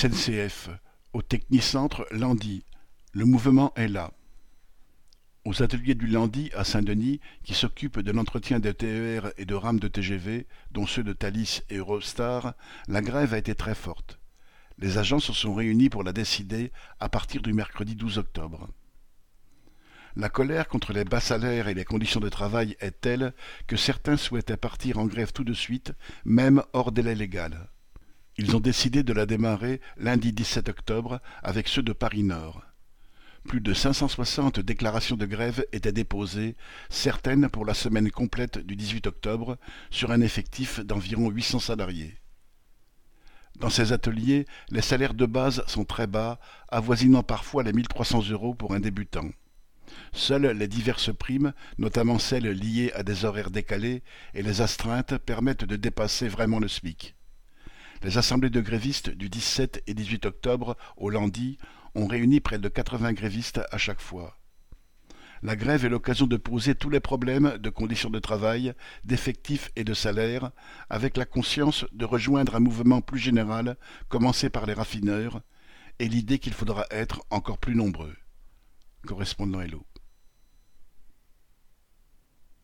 SNCF, au Technicentre Landy, le mouvement est là. Aux ateliers du Landy à Saint-Denis, qui s'occupent de l'entretien des TER et de rames de TGV, dont ceux de Thalys et Eurostar, la grève a été très forte. Les agents se sont réunis pour la décider à partir du mercredi 12 octobre. La colère contre les bas salaires et les conditions de travail est telle que certains souhaitaient partir en grève tout de suite, même hors délai légal. Ils ont décidé de la démarrer lundi 17 octobre avec ceux de Paris Nord. Plus de 560 déclarations de grève étaient déposées, certaines pour la semaine complète du 18 octobre, sur un effectif d'environ 800 salariés. Dans ces ateliers, les salaires de base sont très bas, avoisinant parfois les 1300 euros pour un débutant. Seules les diverses primes, notamment celles liées à des horaires décalés, et les astreintes permettent de dépasser vraiment le SMIC. Les assemblées de grévistes du 17 et 18 octobre au Landy ont réuni près de 80 grévistes à chaque fois. La grève est l'occasion de poser tous les problèmes de conditions de travail, d'effectifs et de salaire, avec la conscience de rejoindre un mouvement plus général, commencé par les raffineurs, et l'idée qu'il faudra être encore plus nombreux. Correspondant Hello.